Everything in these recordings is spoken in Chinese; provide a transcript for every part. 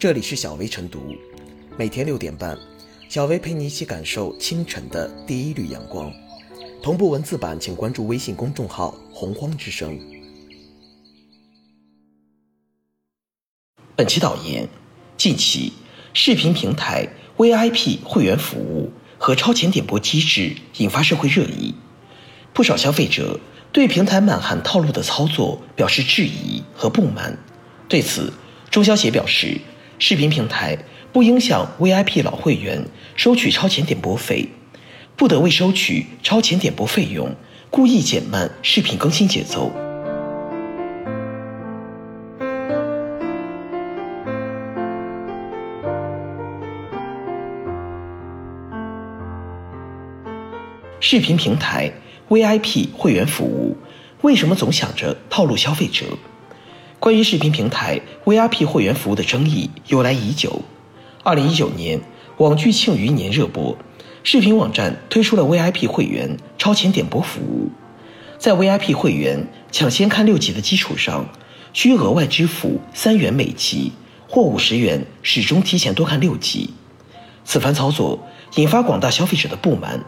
这里是小薇晨读，每天六点半，小薇陪你一起感受清晨的第一缕阳光。同步文字版，请关注微信公众号“洪荒之声”。本期导言：近期，视频平台 VIP 会员服务和超前点播机制引发社会热议，不少消费者对平台满含套路的操作表示质疑和不满。对此，中消协表示。视频平台不影响 VIP 老会员收取超前点播费，不得为收取超前点播费用故意减慢视频更新节奏。视频平台 VIP 会员服务为什么总想着套路消费者？关于视频平台 VIP 会员服务的争议由来已久。二零一九年，网剧《庆余年》热播，视频网站推出了 VIP 会员超前点播服务。在 VIP 会员抢先看六集的基础上，需额外支付三元每集或五十元，始终提前多看六集。此番操作引发广大消费者的不满。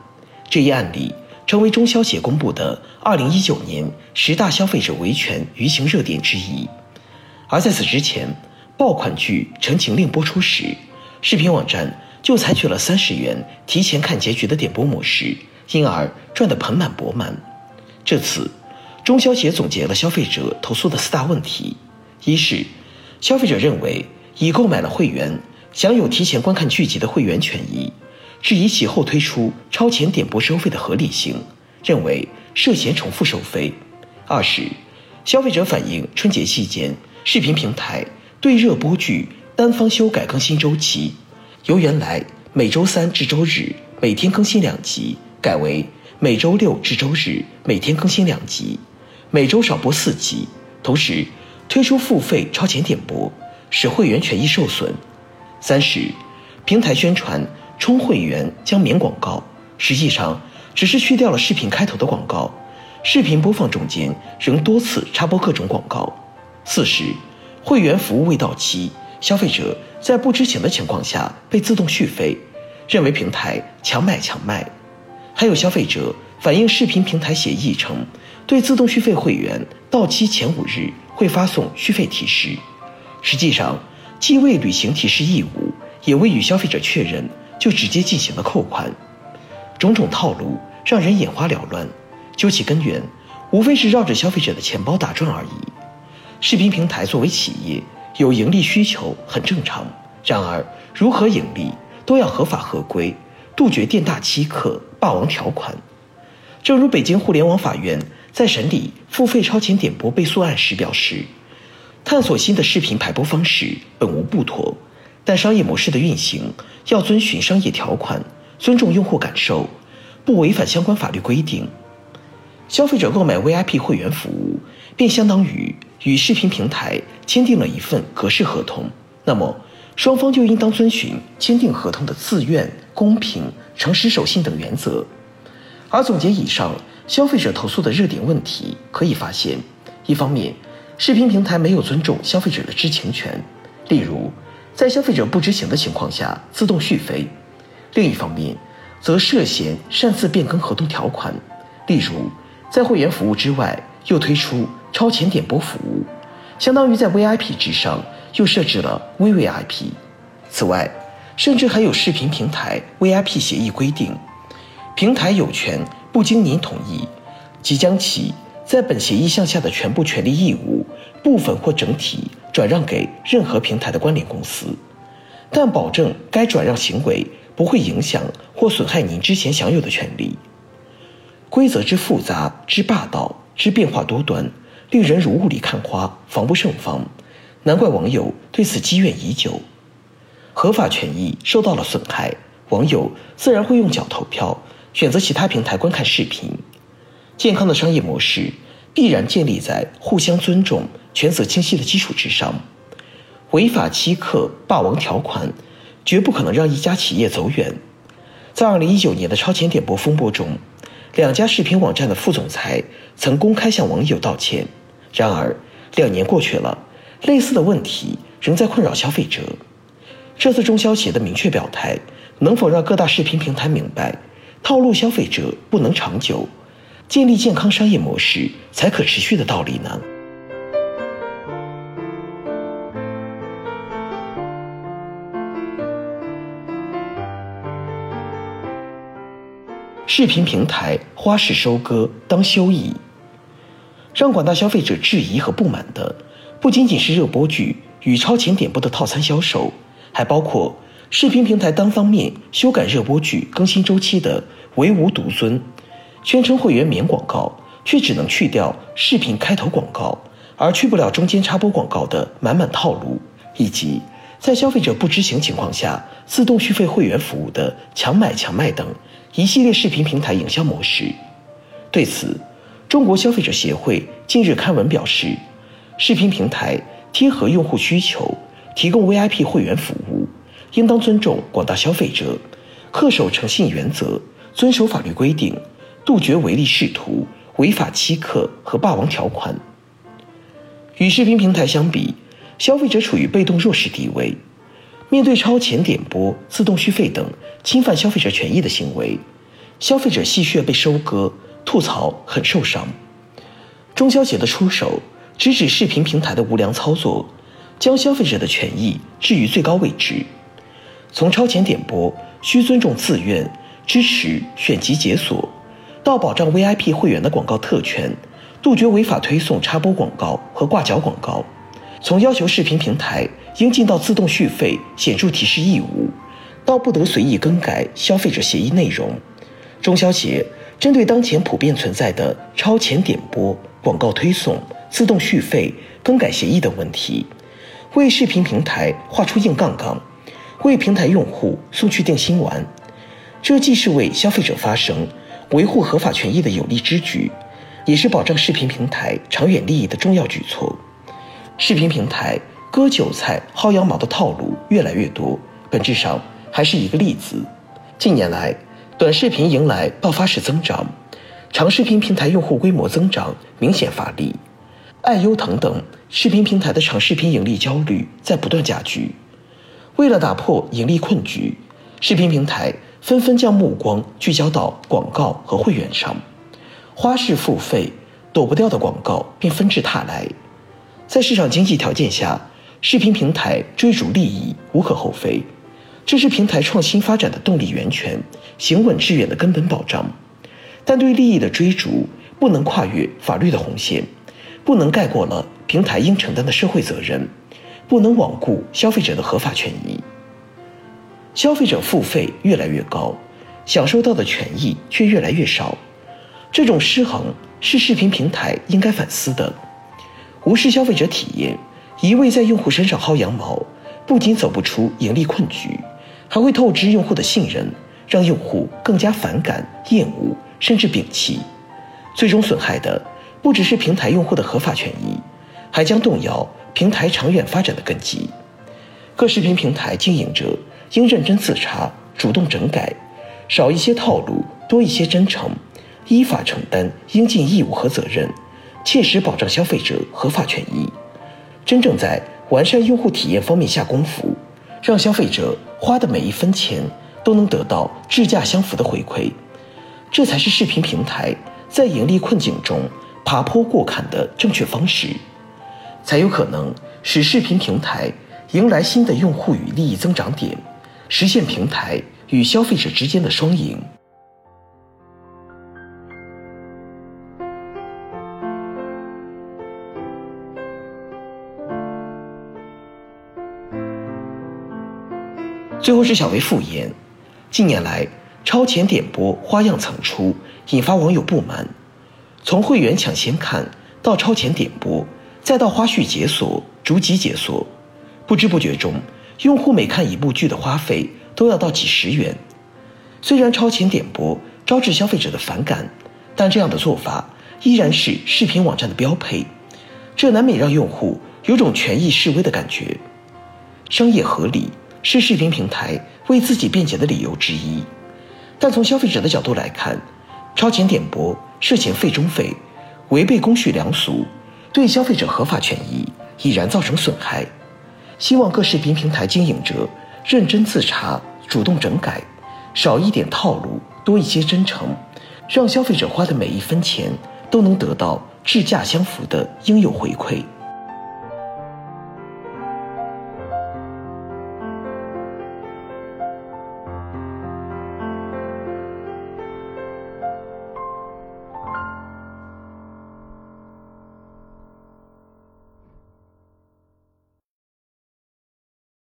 这一案例成为中消协公布的二零一九年十大消费者维权舆情热点之一。而在此之前，爆款剧《陈情令》播出时，视频网站就采取了三十元提前看结局的点播模式，因而赚得盆满钵满。这次，中消协总结了消费者投诉的四大问题：一是消费者认为已购买了会员，享有提前观看剧集的会员权益，质疑其后推出超前点播收费的合理性，认为涉嫌重复收费；二是消费者反映春节期间。视频平台对热播剧单方修改更新周期，由原来每周三至周日每天更新两集，改为每周六至周日每天更新两集，每周少播四集。同时推出付费超前点播，使会员权益受损。三是平台宣传充会员将免广告，实际上只是去掉了视频开头的广告，视频播放中间仍多次插播各种广告。四十，会员服务未到期，消费者在不知情的情况下被自动续费，认为平台强买强卖。还有消费者反映，视频平台协议称，对自动续费会员到期前五日会发送续费提示，实际上既未履行提示义务，也未与消费者确认，就直接进行了扣款。种种套路让人眼花缭乱，究其根源，无非是绕着消费者的钱包打转而已。视频平台作为企业有盈利需求很正常，然而如何盈利都要合法合规，杜绝店大欺客、霸王条款。正如北京互联网法院在审理付费超前点播被诉案时表示，探索新的视频排播方式本无不妥，但商业模式的运行要遵循商业条款，尊重用户感受，不违反相关法律规定。消费者购买 VIP 会员服务，便相当于。与视频平台签订了一份格式合同，那么双方就应当遵循签订合同的自愿、公平、诚实守信等原则。而总结以上消费者投诉的热点问题，可以发现，一方面，视频平台没有尊重消费者的知情权，例如在消费者不知情的情况下自动续费；另一方面，则涉嫌擅自变更合同条款，例如在会员服务之外又推出。超前点播服务，相当于在 VIP 之上又设置了 VVIP。此外，甚至还有视频平台 VIP 协议规定，平台有权不经您同意，即将其在本协议项下的全部权利义务部分或整体转让给任何平台的关联公司，但保证该转让行为不会影响或损害您之前享有的权利。规则之复杂之霸道之变化多端。令人如雾里看花，防不胜防，难怪网友对此积怨已久。合法权益受到了损害，网友自然会用脚投票，选择其他平台观看视频。健康的商业模式必然建立在互相尊重、权责清晰的基础之上。违法欺客、霸王条款，绝不可能让一家企业走远。在二零一九年的超前点播风波中，两家视频网站的副总裁曾公开向网友道歉。然而，两年过去了，类似的问题仍在困扰消费者。这次中消协的明确表态，能否让各大视频平台明白，套路消费者不能长久，建立健康商业模式才可持续的道理呢？视频平台花式收割当休矣，让广大消费者质疑和不满的，不仅仅是热播剧与超前点播的套餐销售，还包括视频平台单方面修改热播剧更新周期的唯吾独尊，宣称会员免广告，却只能去掉视频开头广告，而去不了中间插播广告的满满套路，以及在消费者不知情情况下自动续费会员服务的强买强卖等。一系列视频平台营销模式，对此，中国消费者协会近日刊文表示，视频平台贴合用户需求，提供 VIP 会员服务，应当尊重广大消费者，恪守诚信原则，遵守法律规定，杜绝唯利是图、违法欺客和霸王条款。与视频平台相比，消费者处于被动弱势地位。面对超前点播、自动续费等侵犯消费者权益的行为，消费者戏谑被收割，吐槽很受伤。中消协的出手，直指视频平台的无良操作，将消费者的权益置于最高位置。从超前点播需尊重自愿、支持选集解锁，到保障 VIP 会员的广告特权，杜绝违法推送插播广告和挂角广告。从要求视频平台应尽到自动续费显著提示义务，到不得随意更改消费者协议内容，中消协针对当前普遍存在的超前点播、广告推送、自动续费、更改协议等问题，为视频平台画出硬杠杠，为平台用户送去定心丸。这既是为消费者发声、维护合法权益的有力之举，也是保障视频平台长远利益的重要举措。视频平台割韭菜、薅羊毛的套路越来越多，本质上还是一个例子。近年来，短视频迎来爆发式增长，长视频平台用户规模增长明显乏力，爱优腾等视频平台的长视频盈利焦虑在不断加剧。为了打破盈利困局，视频平台纷纷将目光聚焦到广告和会员上，花式付费，躲不掉的广告便纷至沓来。在市场经济条件下，视频平台追逐利益无可厚非，这是平台创新发展的动力源泉，行稳致远的根本保障。但对利益的追逐不能跨越法律的红线，不能盖过了平台应承担的社会责任，不能罔顾消费者的合法权益。消费者付费越来越高，享受到的权益却越来越少，这种失衡是视频平台应该反思的。无视消费者体验，一味在用户身上薅羊毛，不仅走不出盈利困局，还会透支用户的信任，让用户更加反感、厌恶，甚至摒弃。最终损害的不只是平台用户的合法权益，还将动摇平台长远发展的根基。各视频平台经营者应认真自查，主动整改，少一些套路，多一些真诚，依法承担应尽义务和责任。切实保障消费者合法权益，真正在完善用户体验方面下功夫，让消费者花的每一分钱都能得到质价相符的回馈，这才是视频平台在盈利困境中爬坡过坎的正确方式，才有可能使视频平台迎来新的用户与利益增长点，实现平台与消费者之间的双赢。最后是小薇复言，近年来超前点播花样层出，引发网友不满。从会员抢先看到超前点播，再到花絮解锁、逐级解锁，不知不觉中，用户每看一部剧的花费都要到几十元。虽然超前点播招致消费者的反感，但这样的做法依然是视频网站的标配，这难免让用户有种权益示威的感觉。商业合理。是视频平台为自己辩解的理由之一，但从消费者的角度来看，超前点播涉嫌费中费，违背公序良俗，对消费者合法权益已然造成损害。希望各视频平台经营者认真自查，主动整改，少一点套路，多一些真诚，让消费者花的每一分钱都能得到质价相符的应有回馈。